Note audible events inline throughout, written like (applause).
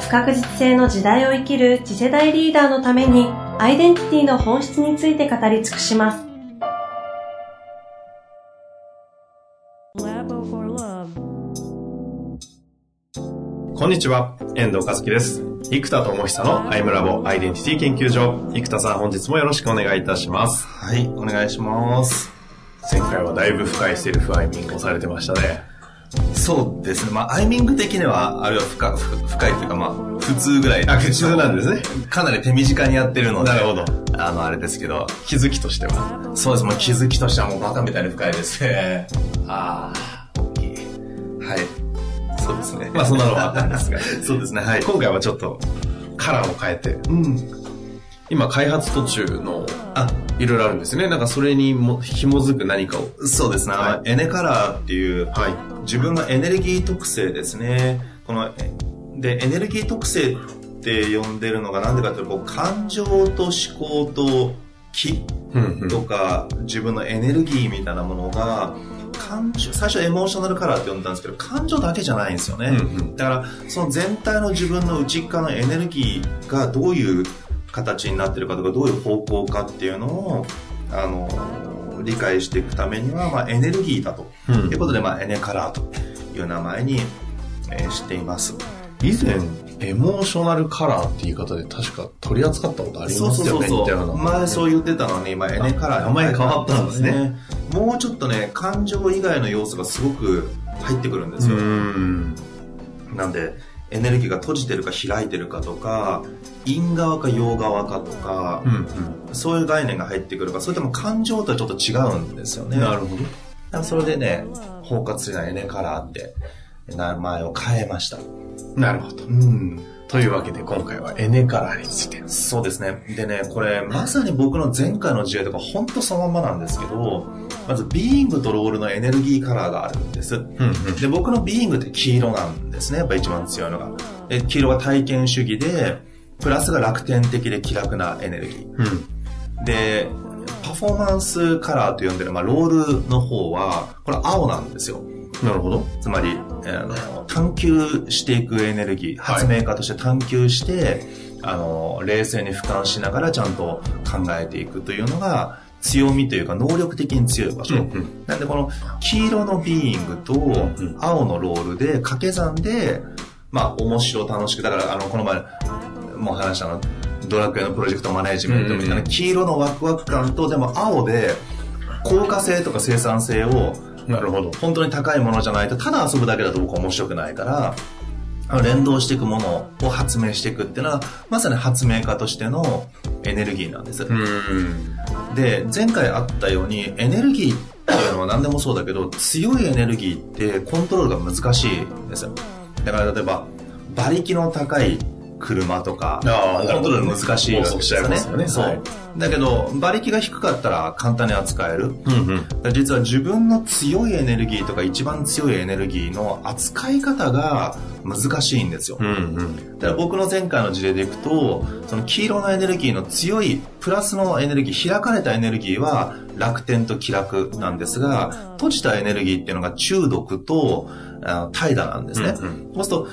不確実性の時代を生きる次世代リーダーのためにアイデンティティの本質について語り尽くします。こんにちは、遠藤和樹です。生田智久のアイムラボアイデンティティ研究所。生田さん、本日もよろしくお願いいたします。はい、お願いします。前回はだいぶ深いセルフアイミングをされてましたね。そうですね。まあ、アイミング的には、あるいは深深いというか、まあ、普通ぐらい。あ、普通なんですね。かなり手短にやってるので。なるほど。あの、あれですけど。気づきとしては。そうです。もう気づきとしてはもうバカみたいに深いですね。ああ、大きい。はい。そうですね。まあ、そんなのはあったんですが。(laughs) そうですね。はい。今回はちょっと、カラーを変えて。うん。今、開発途中の、あ、いろいろあるんですね。なんかそれにも紐づく何かを。そうですね。はい、エネカラーっていう、はい、自分のエネルギー特性ですね。この、で、エネルギー特性って呼んでるのが何でかというと、感情と思考と気とか、自分のエネルギーみたいなものが、感情、最初エモーショナルカラーって呼んだんですけど、感情だけじゃないんですよね。うんうん、だから、その全体の自分の内側のエネルギーがどういう形になってるかとかどういう方向かっていうのをあの理解していくためには、まあ、エネルギーだと、うん、いうことで、まあ、エネカラーという名前に、えー、しています。以前エモーショナルカラーって言い方で確か取り扱ったことありますよねそうそうそう前そう言ってたのに今エネカラー名前変わったんですね。もうちょっとね感情以外の要素がすごく入ってくるんですよ。なんでエネルギーが閉じてるか開いてるかとか陰側か陽側かとか、うんうん、そういう概念が入ってくるかそれとも感情とはちょっと違うんですよね。なるほど。それでね包括的なエネカラーって名前を変えました。なるほど、うん。というわけで今回はエネカラーについて。そうですね。でね、これまさに僕の前回の事例とか本当そのままなんですけど、まずビーイングとロールのエネルギーカラーがあるんです。うんうん、で、僕のビーイングって黄色なんですね。やっぱ一番強いのが。で黄色は体験主義で、プラスが楽天的で気楽なエネルギー。うん、で、パフォーマンスカラーと呼んでる、まあ、ロールの方は、これ青なんですよ。なるほど。つまり、あの探求していくエネルギー、発明家として探求して、はい、あの、冷静に俯瞰しながらちゃんと考えていくというのが、強みというか能力的に強い場所。うんうん、なんでこの黄色のビーイングと青のロールで掛け算で、まあ面白楽しく、だからあの、この前も話したの、ドラクエのプロジェクトマネジメントみたいな、黄色のワクワク感とでも青で効果性とか生産性をなるほど。本当に高いものじゃないと、ただ遊ぶだけだと僕は面白くないから、連動していくものを発明していくっていうのは、まさに発明家としてのエネルギーなんです。で、前回あったように、エネルギーっていうのは何でもそうだけど、強いエネルギーってコントロールが難しいんですよ。だから例えば、馬力の高い車とか、コントロール難しいわけですよね。よねそう、だけど、馬力が低かったら簡単に扱える。うんうん、実は自分の強いエネルギーとか一番強いエネルギーの扱い方が難しいんですよ。うんうん、だから僕の前回の事例でいくと、その黄色のエネルギーの強いプラスのエネルギー、開かれたエネルギーは楽天と気楽なんですが、閉じたエネルギーっていうのが中毒と怠惰なんですね。うんうん、そうすると、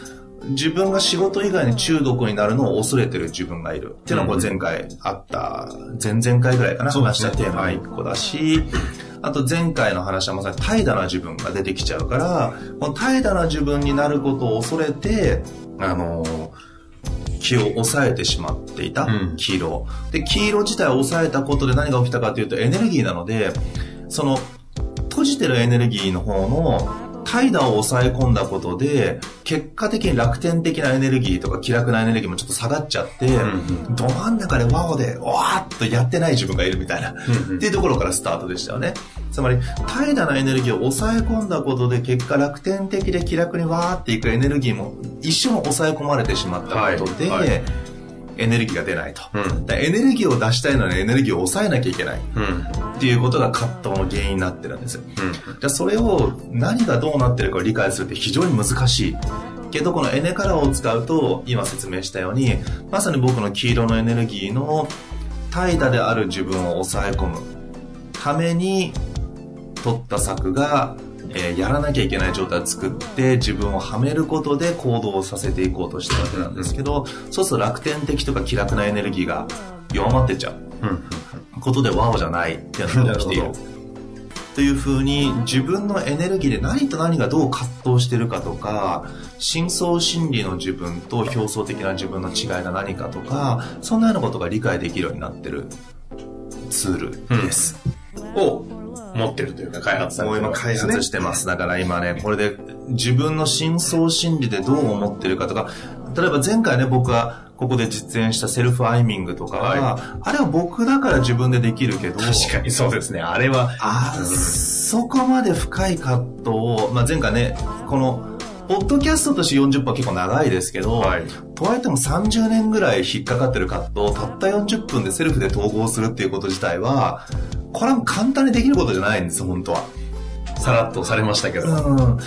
自分が仕事以外に中毒になるのを恐れてる自分がいる。っていうのはこれ前回あった、前々回ぐらいかな、話したテーマ1個だし、あと前回の話はまさに怠惰な自分が出てきちゃうから、この怠惰な自分になることを恐れて、あの気を抑えてしまっていた、黄色。で、黄色自体を抑えたことで何が起きたかというとエネルギーなので、その、閉じてるエネルギーの方の怠惰を抑え込んだことで、結果的に楽天的なエネルギーとか気楽なエネルギーもちょっと下がっちゃって、ど真ん中でワオで、わーっとやってない自分がいるみたいな、っていうところからスタートでしたよね。つまり、怠惰なエネルギーを抑え込んだことで、結果楽天的で気楽にわーっていくエネルギーも一緒に抑え込まれてしまったことで、はい。はいエネルギーが出ないと、うん、エネルギーを出したいのにエネルギーを抑えなきゃいけない、うん、っていうことが葛藤の原因になってるんです、うん、じゃそれを何がどうなってるかを理解するって非常に難しい。けどこのエネカラーを使うと今説明したようにまさに僕の黄色のエネルギーの怠惰である自分を抑え込むために取った策がえー、やらなきゃいけない状態を作って自分をはめることで行動をさせていこうとしたわけなんですけど、そうすると楽天的とか気楽なエネルギーが弱まってっちゃう。ことでワオじゃないっていうのが起きている。というふうに自分のエネルギーで何と何がどう葛藤してるかとか深層心理の自分と表層的な自分の違いが何かとかそんなようなことが理解できるようになってるツールです。うん、を持ってるというか開発されてる、ね、今開発してます。だから今ね、これで自分の深層心理でどう思ってるかとか、例えば前回ね、僕はここで実演したセルフアイミングとかは、はい、あれは僕だから自分でできるけど、確かにそうですね。あれは、あ、うん、そこまで深い葛藤を、まあ、前回ね、この、ポッドキャストとして40分は結構長いですけど、はい、とはいっても30年ぐらい引っかかってる葛藤をたった40分でセルフで統合するっていうこと自体は、これは簡単にできることじゃないんです、本当は。さらっとされましたけど。うん。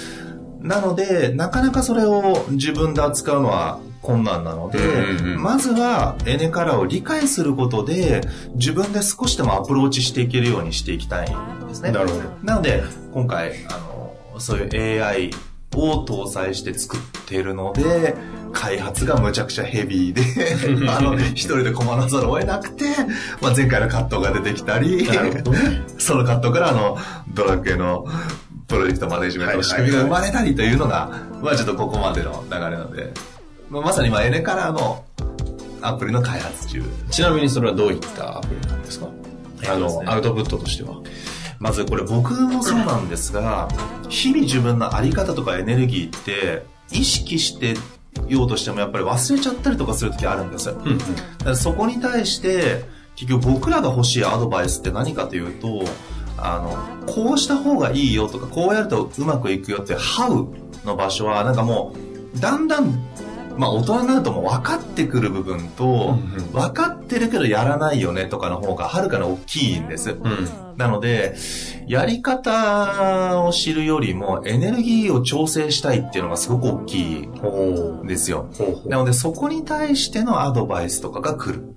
なので、なかなかそれを自分で扱うのは困難なので、うんうん、まずはエネカラーを理解することで、自分で少しでもアプローチしていけるようにしていきたいんですね。なるほど。なので、今回、あの、そういう AI を搭載して作っているので、開発がむちゃくちゃヘビーで (laughs) あの、一人で困らざるを得なくて、まあ、前回のカットが出てきたり、(laughs) そのカットからあの、ドラクエのプロジェクトマネジメントの仕組みが生まれたりというのが、まあちょっとここまでの流れなので、まあ、まさに今エネカラーのアプリの開発中。ちなみにそれはどういったアプリなんですか？あの、アウトプットとしては。まずこれ僕もそうなんですが、日々自分の在り方とかエネルギーって意識してようとしてもやっぱり忘れちゃったりとかする時あるんです。うんうん、だからそこに対して結局僕らが欲しいアドバイスって何かというと、あの、こうした方がいいよとか、こうやるとうまくいくよって、ハウの場所は、なんかもう、だんだんまあ大人になるともう分かってくる部分と、分かってるけどやらないよねとかの方がはるかに大きいんです。うん、なので、やり方を知るよりもエネルギーを調整したいっていうのがすごく大きいんですよ。なのでそこに対してのアドバイスとかが来る。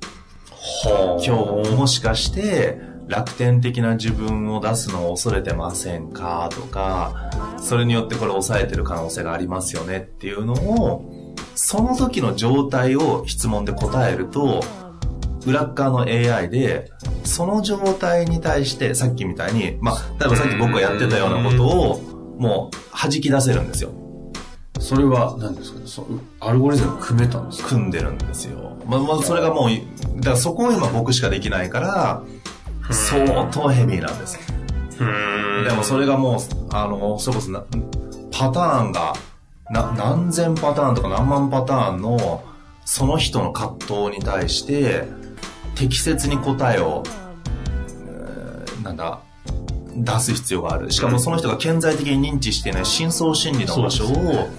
今日もしかして楽天的な自分を出すのを恐れてませんかとか、それによってこれ抑えてる可能性がありますよねっていうのをその時の状態を質問で答えると、裏側の AI で、その状態に対してさっきみたいに、まあ、例えばさっき僕がやってたようなことを、もう弾き出せるんですよ。それは何ですか？ねそアルゴリズム組めたんですか？組んでるんですよ。まあ、まずそれがもう、だからそこを今僕しかできないから、相当ヘビーなんです。でもそれがもう、あの、それこそな、パターンがな何千パターンとか何万パターンのその人の葛藤に対して適切に答えを、えー、なんだ出す必要がある。しかもその人が顕在的に認知していない深層心理の場所を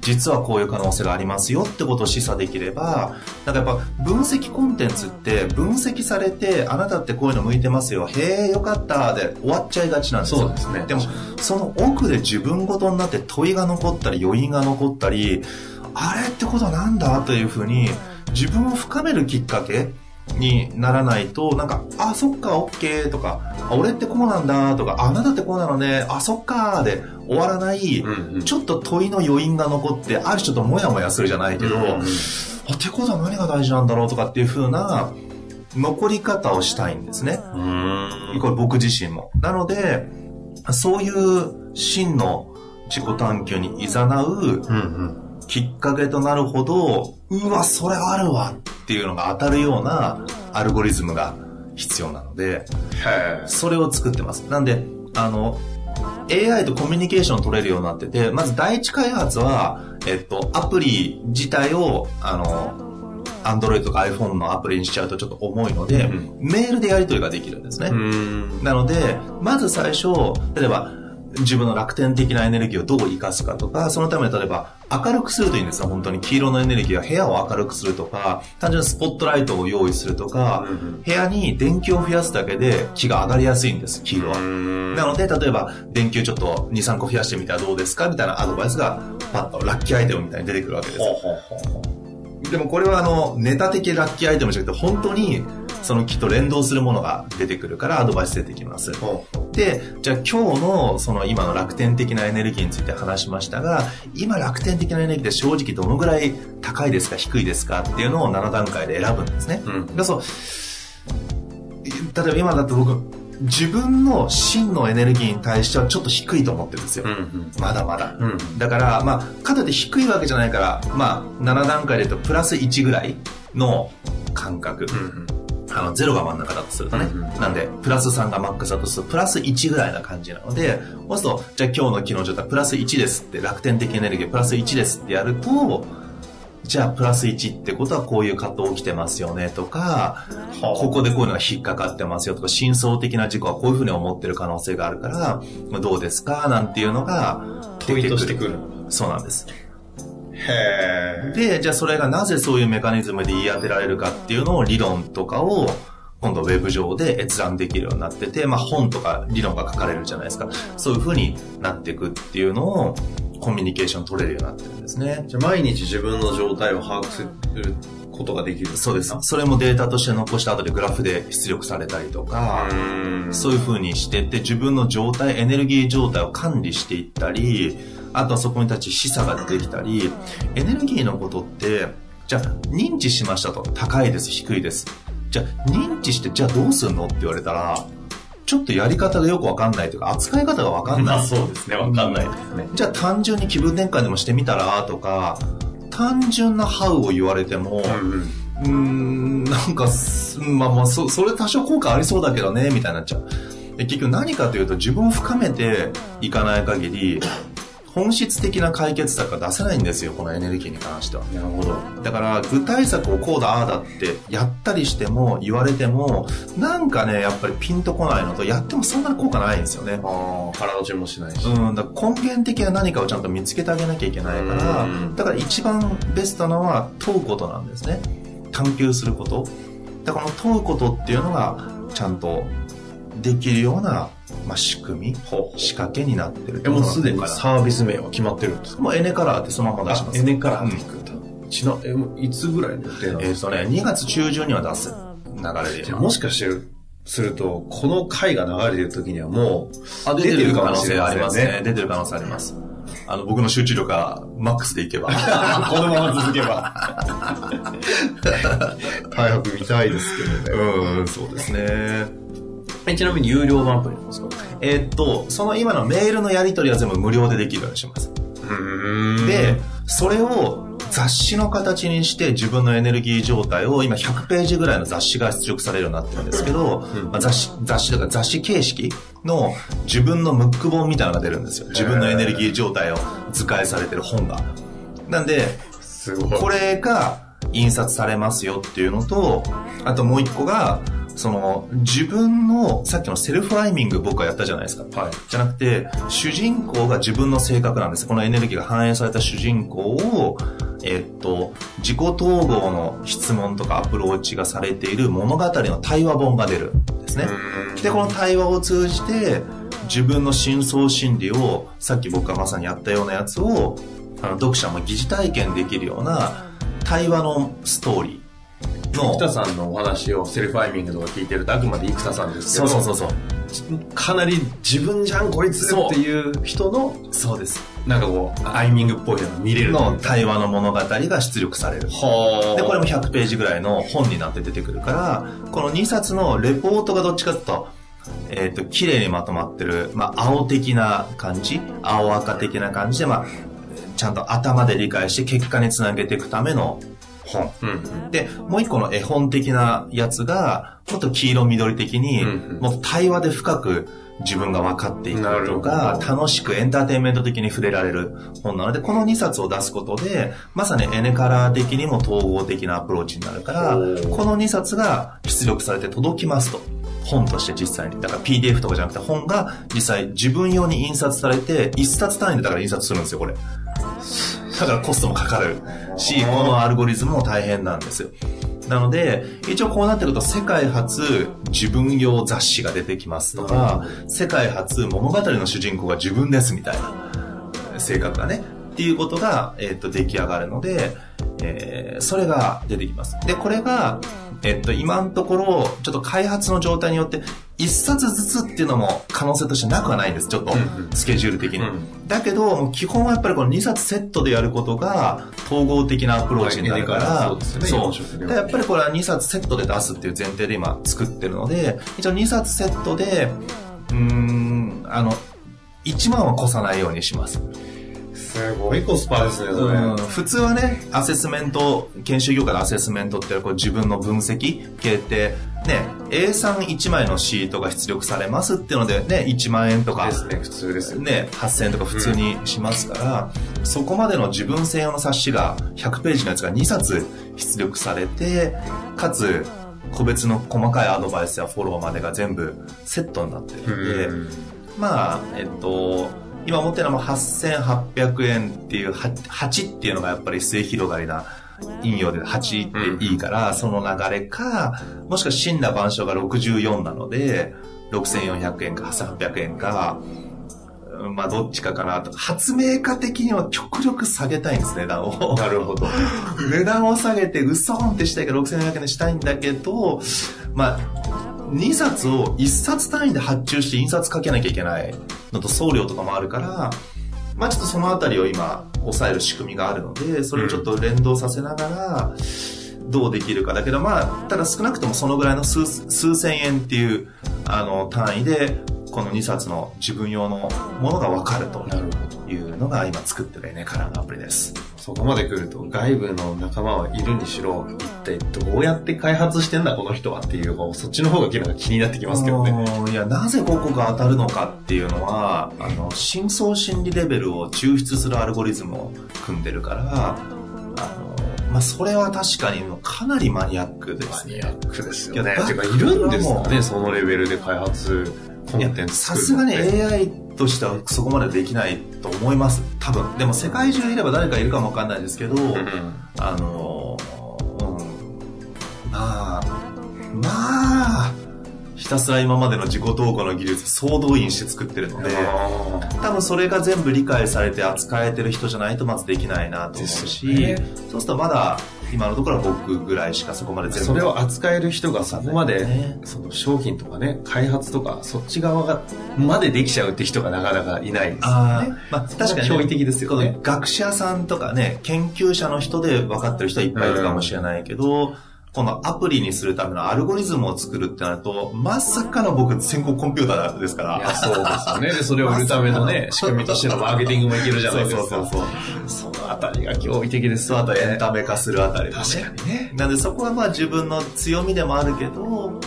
実はこういう可能性がありますよってことを示唆できれば、なんかやっぱ分析コンテンツって分析されて、あなたってこういうの向いてますよ、へえ、よかったで終わっちゃいがちなんですよ。そうですね。でも、その奥で自分ごとになって問いが残ったり、余韻が残ったり、あれってことはなんだというふうに、自分を深めるきっかけにならないと、なんか、あ、そっか、オッケーとか、あ、俺ってこうなんだとか、あなたってこうなのね、あ、そっかで終わらない、うんうん、ちょっと問いの余韻が残って、ある種ともやもやするじゃないけど、うんうん、あ、ってことは何が大事なんだろうとかっていう風な、残り方をしたいんですね。これ僕自身も。なので、そういう真の自己探求に誘う、うんうんきっかけとなるほど、うわ、それあるわっていうのが当たるようなアルゴリズムが必要なので、それを作ってます。なんで、あの、AI とコミュニケーション取れるようになってて、まず第一開発は、えっと、アプリ自体を、あの、Android とか iPhone のアプリにしちゃうとちょっと重いので、うんメールでやり取りができるんですね。うん。なので、まず最初、例えば、自分の楽天的なエネルギーをどう活かすかとか、そのために例えば明るくするといいんですよ、本当に。黄色のエネルギーは部屋を明るくするとか、単純にスポットライトを用意するとか、うん部屋に電球を増やすだけで気が上がりやすいんです、黄色は。なので、例えば、電球ちょっと2、3個増やしてみたらどうですか？みたいなアドバイスが、パッとラッキーアイテムみたいに出てくるわけですでもこれはあの、ネタ的ラッキーアイテムじゃなくて、本当に、その木と連動するものが出てくるからアドバイス出てきます。で、じゃあ今日のその今の楽天的なエネルギーについて話しましたが、今楽天的なエネルギーって正直どのぐらい高いですか低いですかっていうのを7段階で選ぶんですね。うんでそう例えば今だと僕、自分の真のエネルギーに対してはちょっと低いと思ってるんですよ。うんまだまだ。うん。うん。だから、まあ、かといって低いわけじゃないから、まあ、7段階で言うとプラス1ぐらいの感覚。うん。あの、0が真ん中だとするとね。うんうんなんで、プラス3がマックスだとすると、プラス1ぐらいな感じなので、そうすると、じゃあ今日の機能状態プラス1ですって、楽天的エネルギープラス1ですってやると、じゃあプラス1ってことはこういう葛藤起きてますよねとか、ここでこういうのが引っかかってますよとか、真相的な事故はこういうふうに思ってる可能性があるから、まあどうですかなんていうのが問いとしてくる。そうなんです。へえ。で、じゃあそれがなぜそういうメカニズムで言い当てられるかっていうのを理論とかを今度ウェブ上で閲覧できるようになってて、まあ本とか理論が書かれるじゃないですか。そういう風になっていくっていうのをコミュニケーション取れるようになってるんですね。じゃあ毎日自分の状態を把握することができる。そうです。それもデータとして残した後でグラフで出力されたりとか、うん。そういう風にしてって自分の状態、エネルギー状態を管理していったり、あとはそこに立ち示唆が出てきたり、エネルギーのことって、じゃあ認知しましたと。高いです、低いです。じゃあ認知して、じゃあどうすんのって言われたら、ちょっとやり方がよくわかんないというか、扱い方がわかんない。(laughs) そうですね。わかんないですね。じゃあ単純に気分転換でもしてみたらとか、単純なハウを言われても、うーん、なんかす、まあまあ、そ、それ多少効果ありそうだけどね、みたいになっちゃう。で結局何かというと自分を深めていかない限り、本質的な解決策が出せないんですよ、このエネルギーに関しては。なるほど。だから、具体策をこうだ、ああだってやったりしても、言われても、なんかね、やっぱりピンとこないのと、やってもそんなに効果ないんですよね。ああ、体中もしないし。うん、だ根源的な何かをちゃんと見つけてあげなきゃいけないからうん、だから一番ベストなのは問うことなんですね。探求すること。だからこの問うことっていうのが、ちゃんとできるような、まあ、仕組み、仕掛けになってるえ、もうすでに？かサービス名は決まってるんですか？もうエネカラーってそのまま出します。エネカラーって聞くんだ。ちな、え、もういつぐらいの予定なんえっ、ですか？とね、2月中旬には出す流れでもしかしてる、すると、この回が流れてる時にはもう、あ出てる可能性ありますね。ね。出てる可能性あります。あの、僕の集中力がマックスでいけば。(laughs) このまま続けば。(laughs) 早く見たいですけどね。うん、そうですね。えちなみに有料版アプリなんですか？えーっと、その今のメールのやり取りは全部無料でできるようにします。うんで、それを雑誌の形にして自分のエネルギー状態を今100ページぐらいの雑誌が出力されるようになってるんですけど、うんまあ、雑誌、雑誌とか雑誌形式の自分のムック本みたいなのが出るんですよ。自分のエネルギー状態を図解されてる本が。なんで。これが印刷されますよっていうのと、あともう一個が、その、自分の、さっきのセルフライミング僕はやったじゃないですか。はい。じゃなくて、主人公が自分の性格なんです。このエネルギーが反映された主人公を、えっと、自己統合の質問とかアプローチがされている物語の対話本が出るんですね。で、この対話を通じて、自分の深層心理を、さっき僕がまさにやったようなやつを、あの、読者も疑似体験できるような、対話のストーリーの、生田さんのお話をセルフアイミングとか聞いてるとあくまで生田さんですけど、そうそうそうそう。かなり自分じゃんこいつっていう人の、そうです。なんかこう、アイミングっぽいのが見れるの対話の物語が出力される。はで、これも100ページぐらいの本になって出てくるから、この2冊のレポートがどっちかというと、えっ、と、綺麗にまとまってる、まあ、青的な感じ、青赤的な感じで、まあ、ちゃんと頭で理解して結果につなげていくための本。うん。で、もう一個の絵本的なやつが、もっと黄色緑的に、うんうんもっと対話で深く自分が分かっていくとか、ど楽しくエンターテインメント的に触れられる本なので、この2冊を出すことで、まさにエネカラー的にも統合的なアプローチになるから、この2冊が出力されて届きますと。本として実際に。だから PDF とかじゃなくて本が実際自分用に印刷されて、1冊単位でだから印刷するんですよ、これ。だからコストもかかるし、このアルゴリズムも大変なんですよ。なので、一応こうなってると、世界初自分用雑誌が出てきますとか、世界初物語の主人公が自分ですみたいな性格がね、っていうことが、えっ、と、出来上がるので、えーそれが出てきます。で、これが、えっと、今のところ、ちょっと開発の状態によって、一冊ずつっていうのも可能性としてなくはないんです。ちょっとスケジュール的に。うんだけど、基本はやっぱりこの2冊セットでやることが、統合的なアプローチになるかまあら、そうですよねやっぱりこれは2冊セットで出すっていう前提で今作ってるので、一応2冊セットで、うーん、あの、1万は越さないようにします。すごいコスパですね、それ。うん普通はね、アセスメント、研修業界のアセスメントってこう自分の分析系って、ね、A31 枚のシートが出力されますっていうのでね、1万円とか、ですね、普通ですよね。ね、8000円とか普通にしますから、そこまでの自分専用の冊子が100ページのやつが2冊出力されて、かつ、個別の細かいアドバイスやフォローまでが全部セットになってるので、うんまあ、えっと、今持ってるのは8800円っていう、は8っていうのがやっぱり末広がりな引用で8っていいから、その流れか、もしくは真羅万象が64なので、6400円か8800円か、うんまあどっちかかなと。発明家的には極力下げたいんです、値段を。なるほど。(laughs) 値段を下げて、うそんってしたいから6400円にしたいんだけど、まあ、2冊を1冊単位で発注して印刷かけなきゃいけないのと送料とかもあるから、まあちょっとそのあたりを今、抑える仕組みがあるので、それをちょっと連動させながら、どうできるか。だけど、まあ、ただ少なくともそのぐらいの数数千円っていう、あの、単位で、この2冊の自分用のものが分かると。いうのが今作ってるね、カラーのアプリです。そこまで来ると、外部の仲間はいるにしろ、一体どうやって開発してんだ、この人はっていう、そっちの方が気になってきますけどね。いや、なぜここが当たるのかっていうのは、あの、深層心理レベルを抽出するアルゴリズムを組んでるから、あの、まあ、それは確かにかなりマニアックですね。マニアックですよね。いやてか、いるんですかね、そのレベルで開発、コンテンツさすがに AI としてはそこまでできないと思います。多分。でも世界中いれば誰かいるかもわかんないですけど、うんあのうん、まあ、まあ、ひたすら今までの自己投稿の技術総動員して作ってるので、あ多分それが全部理解されて扱えてる人じゃないとまずできないなと思うし、よね。そうするとまだ今のところは僕ぐらいしかそこまでー全部それを扱える人がそこまで、ね。その商品とかね、開発とか、そっち側が、までできちゃうって人がなかなかいないですよあね。ーまあ、確かに、驚異的ですよ学者さんとかね、研究者の人で分かってる人はいっぱいいるかもしれないけど、このアプリにするためのアルゴリズムを作るってなると、まさかの僕、先行コンピューターですから。いや、そうですよね。で、それを売るためのね、仕組みとしてのマーケティングもいけるじゃないですか。そうそうそうそのあたりが驚異的です。あとエンタメ化するあたりね。確かにね。なんでそこはまあ自分の強みでもあるけど、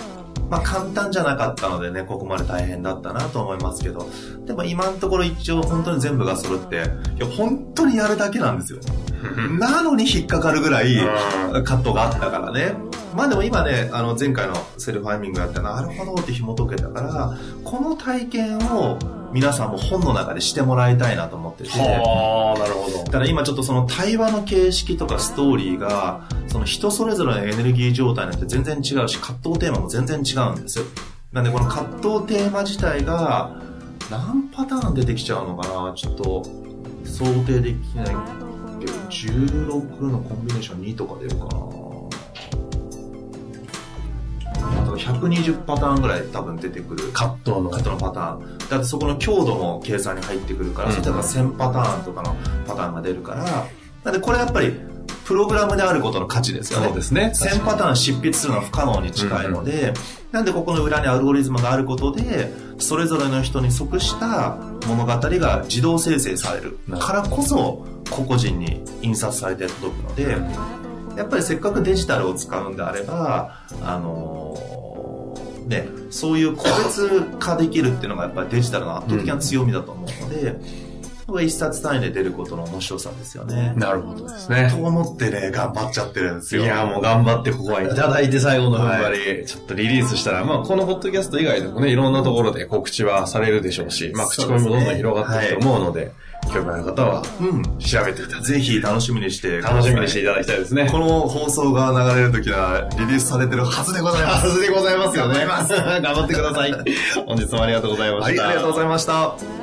まあ簡単じゃなかったのでね、ここまで大変だったなと思いますけど、でも今のところ一応本当に全部が揃って、いや本当にやるだけなんですよ。なのに引っかかるぐらいうん葛藤があったからね。まあでも今ね、あの前回のセルファイミングやってなるほどって紐解けたから、この体験を皆さんも本の中でしてもらいたいなと思ってて。はあ、なるほど。ただ今ちょっとその対話の形式とかストーリーが、その人それぞれのエネルギー状態によって全然違うし、葛藤テーマも全然違うんですよ。なんでこの葛藤テーマ自体が何パターン出てきちゃうのかなちょっと想定できないけど、16のコンビネーション2とか出るかなと120パターンぐらい多分出てくる。葛藤の。カットのパターン。だってそこの強度も計算に入ってくるから、うん。そしたら1000パターンとかのパターンが出るから、なんでこれやっぱり、プログラムであることの価値ですよね。そうですね。1000パターン執筆するのは不可能に近いので、なんでここの裏にアルゴリズムがあることで、それぞれの人に即した物語が自動生成される。からこそ、個々人に印刷されて届くので、やっぱりせっかくデジタルを使うんであれば、あのーね、そういう個別化できるっていうのがやっぱりデジタルの圧倒的な強みだと思うので、これ一冊単位で出ることの面白さですよね。なるほどですね。と思ってね、頑張っちゃってるんですよ。いや、もう頑張ってここはいただいて最後の踏ん張り、ちょっとリリースしたら、まあこのポッドキャスト以外でもね、いろんなところで告知はされるでしょうし、まあ口コミもどんどん広がっていくと思うので、興味ある方は、うん。調べてくださぜひ楽しみにしてい。ください楽しみにしていただきたいですね。この放送が流れるときはリリースされてるはずでございます。はずでございますよね。頑張 (laughs) ってください。本日もありがとうございました。はい、ありがとうございました。